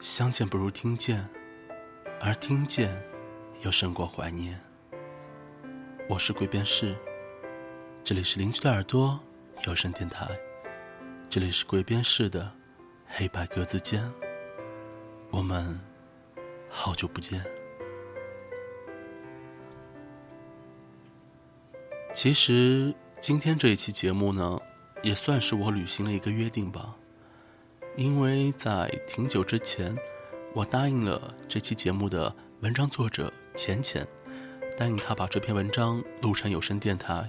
相见不如听见，而听见又胜过怀念。我是鬼边士，这里是邻居的耳朵有声电台，这里是鬼边士的黑白格子间。我们好久不见。其实今天这一期节目呢，也算是我履行了一个约定吧。因为在挺久之前，我答应了这期节目的文章作者浅浅，答应他把这篇文章录成有声电台。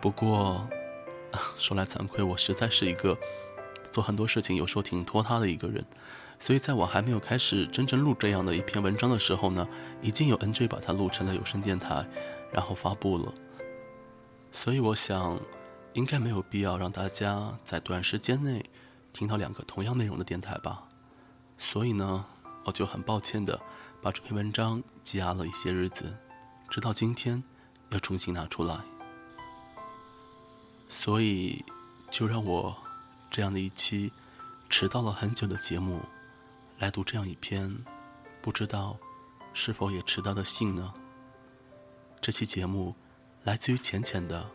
不过，说来惭愧，我实在是一个做很多事情有时候挺拖沓的一个人，所以在我还没有开始真正录这样的一篇文章的时候呢，已经有 NJ 把它录成了有声电台，然后发布了。所以我想，应该没有必要让大家在短时间内。听到两个同样内容的电台吧，所以呢，我就很抱歉的把这篇文章积压了一些日子，直到今天又重新拿出来。所以，就让我这样的一期迟到了很久的节目，来读这样一篇不知道是否也迟到的信呢？这期节目来自于浅浅的，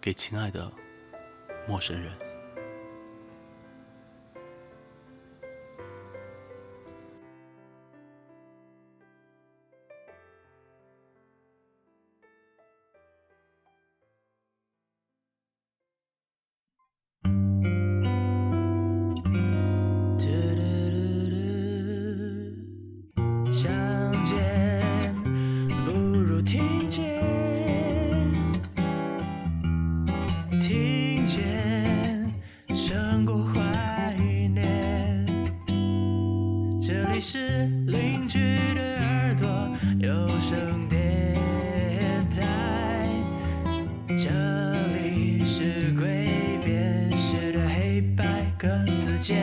给亲爱的陌生人。邻居的耳朵，有声电台。这里是鬼辨识的黑白格子间，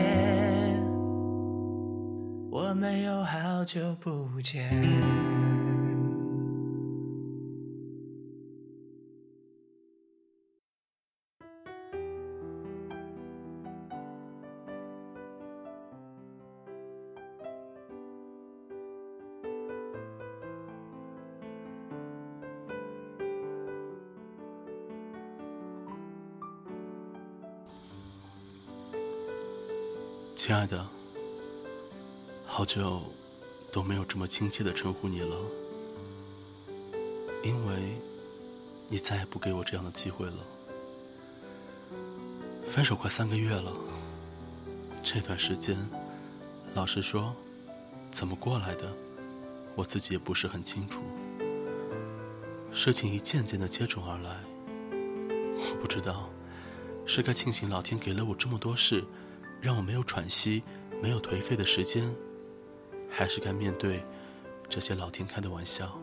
我们有好久不见。亲爱的，好久。都没有这么亲切的称呼你了，因为你再也不给我这样的机会了。分手快三个月了，这段时间，老实说，怎么过来的，我自己也不是很清楚。事情一件件的接踵而来，我不知道是该庆幸老天给了我这么多事，让我没有喘息、没有颓废的时间。还是该面对这些老天开的玩笑，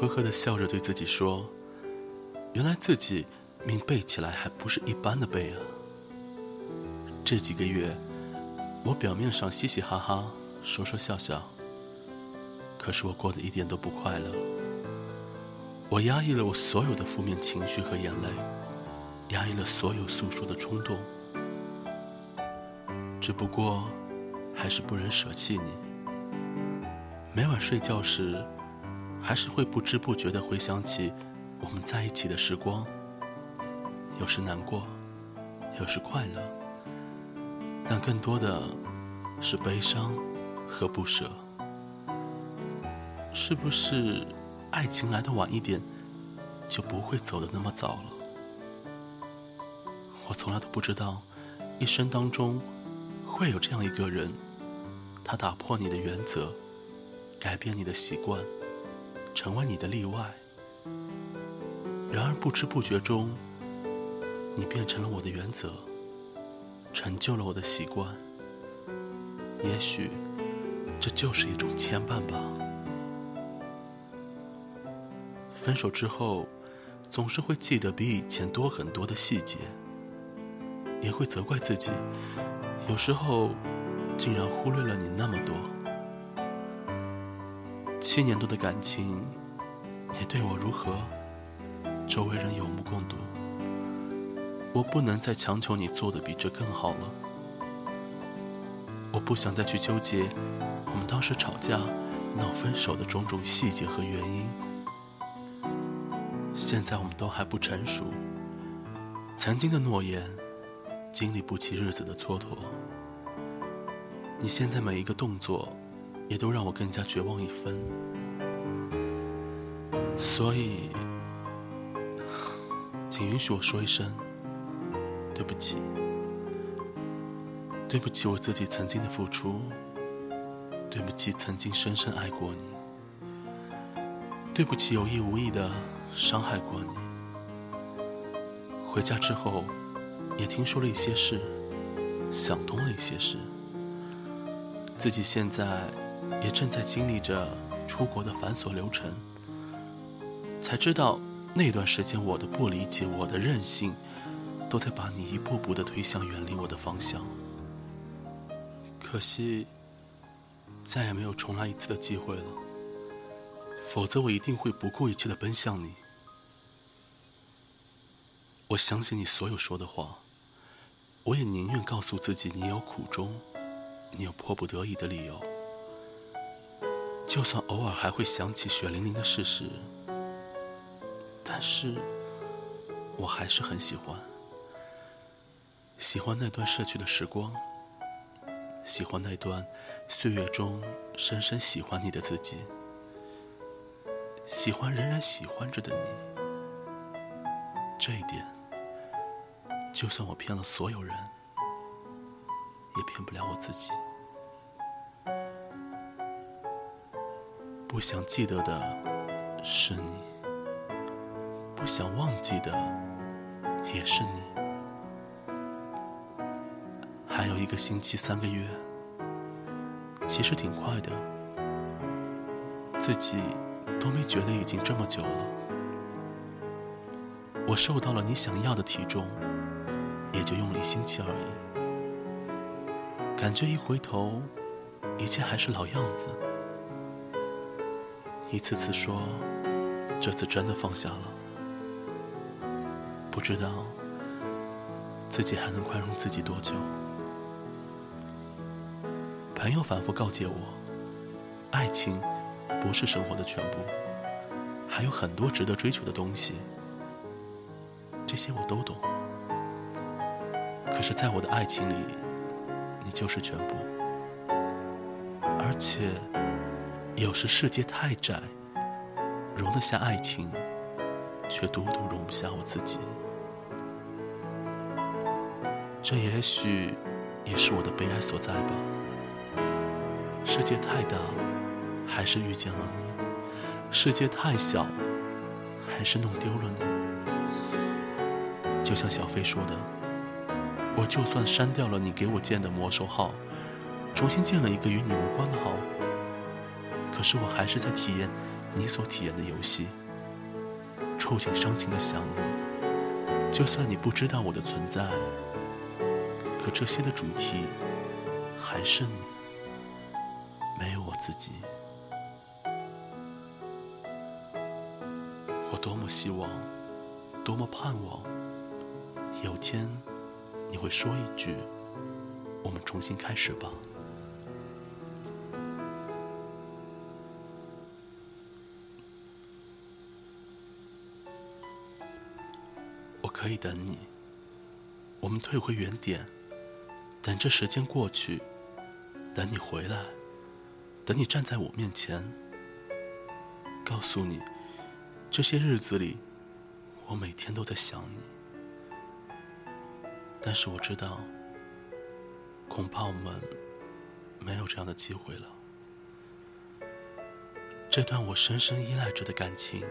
呵呵的笑着对自己说：“原来自己命背起来还不是一般的背啊！”这几个月，我表面上嘻嘻哈哈，说说笑笑，可是我过得一点都不快乐。我压抑了我所有的负面情绪和眼泪，压抑了所有诉说的冲动。只不过，还是不忍舍弃你。每晚睡觉时，还是会不知不觉地回想起我们在一起的时光。有时难过，有时快乐，但更多的是悲伤和不舍。是不是爱情来的晚一点，就不会走的那么早了？我从来都不知道，一生当中。会有这样一个人，他打破你的原则，改变你的习惯，成为你的例外。然而不知不觉中，你变成了我的原则，成就了我的习惯。也许这就是一种牵绊吧。分手之后，总是会记得比以前多很多的细节，也会责怪自己。有时候，竟然忽略了你那么多。七年多的感情，你对我如何？周围人有目共睹。我不能再强求你做的比这更好了。我不想再去纠结我们当时吵架、闹分手的种种细节和原因。现在我们都还不成熟，曾经的诺言经历不起日子的蹉跎。你现在每一个动作，也都让我更加绝望一分。所以，请允许我说一声对不起。对不起，我自己曾经的付出。对不起，曾经深深爱过你。对不起，有意无意的伤害过你。回家之后，也听说了一些事，想通了一些事。自己现在也正在经历着出国的繁琐流程，才知道那段时间我的不理解，我的任性，都在把你一步步的推向远离我的方向。可惜，再也没有重来一次的机会了。否则，我一定会不顾一切的奔向你。我相信你所有说的话，我也宁愿告诉自己你有苦衷，你有迫不得已的理由。就算偶尔还会想起血淋淋的事实，但是我还是很喜欢，喜欢那段逝去的时光。喜欢那段岁月中深深喜欢你的自己，喜欢仍然喜欢着的你。这一点，就算我骗了所有人，也骗不了我自己。不想记得的是你，不想忘记的也是你。还有一个星期，三个月，其实挺快的，自己都没觉得已经这么久了。我瘦到了你想要的体重，也就用了一星期而已。感觉一回头，一切还是老样子。一次次说，这次真的放下了，不知道自己还能宽容自己多久。朋友反复告诫我，爱情不是生活的全部，还有很多值得追求的东西。这些我都懂，是，在我的爱情里，你就是全部。而且，有时世界太窄，容得下爱情，却独独容不下我自己。这也许也是我的悲哀所在吧。世界太大，还是遇见了你；世界太小，还是弄丢了你。就像小飞说的：“我就算删掉了你给我建的魔兽号，重新建了一个与你无关的号，可是我还是在体验你所体验的游戏，触景伤情的想你。就算你不知道我的存在，可这些的主题还是你。”没有我自己，我多么希望，多么盼望，有天你会说一句：“我们重新开始吧。”我可以等你，我们退回原点，等这时间过去，等你回来。等你站在我面前，告诉你，这些日子里，我每天都在想你。但是我知道，恐怕我们没有这样的机会了。这段我深深依赖着的感情，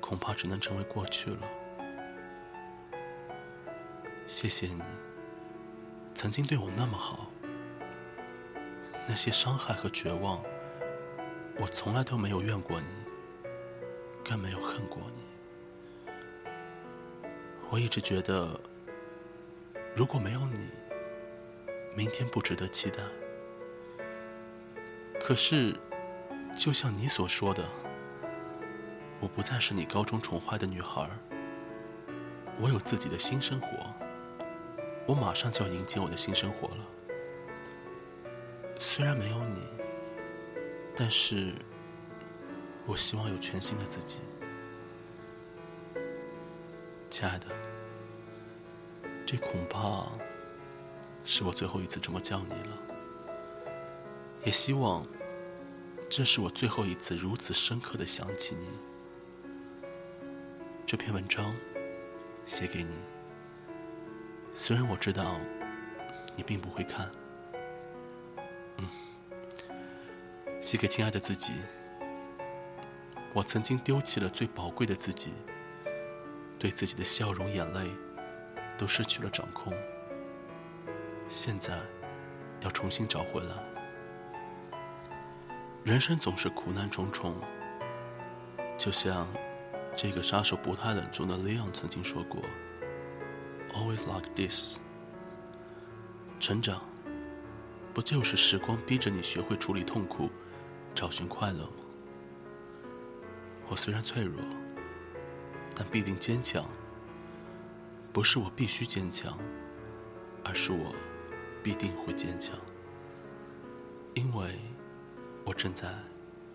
恐怕只能成为过去了。谢谢你，曾经对我那么好。那些伤害和绝望，我从来都没有怨过你，更没有恨过你。我一直觉得，如果没有你，明天不值得期待。可是，就像你所说的，我不再是你高中宠坏的女孩，我有自己的新生活，我马上就要迎接我的新生活了。虽然没有你，但是我希望有全新的自己。亲爱的，这恐怕是我最后一次这么叫你了。也希望这是我最后一次如此深刻的想起你。这篇文章写给你，虽然我知道你并不会看。嗯，写给亲爱的自己。我曾经丢弃了最宝贵的自己，对自己的笑容、眼泪都失去了掌控。现在要重新找回来。人生总是苦难重重，就像这个杀手不太冷中的 Leon 曾经说过：“Always like this。”成长。不就是时光逼着你学会处理痛苦，找寻快乐吗？我虽然脆弱，但必定坚强。不是我必须坚强，而是我必定会坚强，因为我正在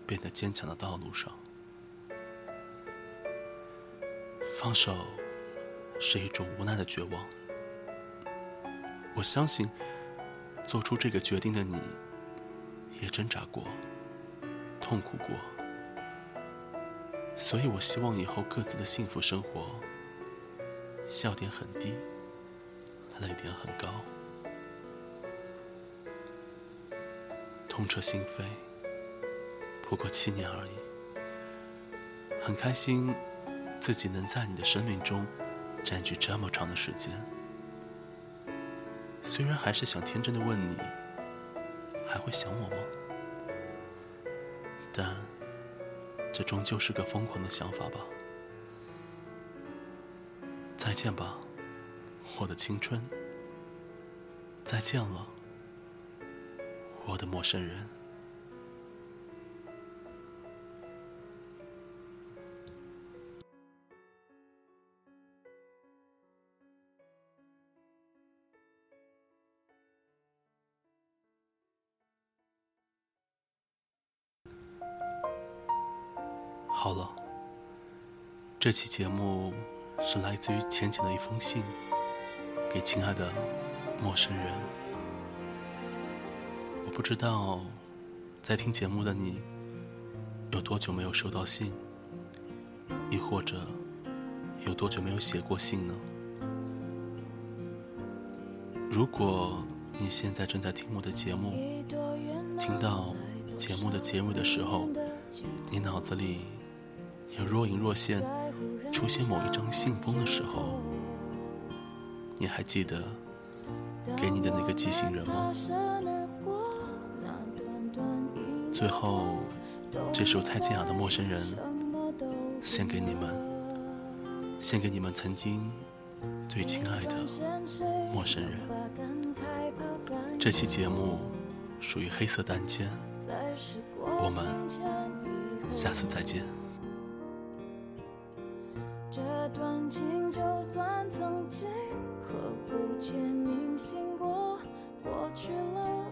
变得坚强的道路上。放手是一种无奈的绝望。我相信。做出这个决定的你，也挣扎过，痛苦过，所以我希望以后各自的幸福生活，笑点很低，泪点很高，痛彻心扉。不过七年而已，很开心自己能在你的生命中占据这么长的时间。虽然还是想天真的问你，还会想我吗？但这终究是个疯狂的想法吧。再见吧，我的青春。再见了，我的陌生人。好了，这期节目是来自于浅浅的一封信，给亲爱的陌生人。我不知道在听节目的你有多久没有收到信，亦或者有多久没有写过信呢？如果你现在正在听我的节目，听到节目的结尾的时候，你脑子里……有若隐若现出现某一张信封的时候，你还记得给你的那个寄信人吗？最后，这首蔡健雅的《陌生人》献给你们，献给你们曾经最亲爱的陌生人。这期节目属于黑色单间，我们下次再见。情就算曾经刻骨铭心过，过去了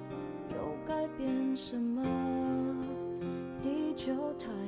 又改变什么？地球太。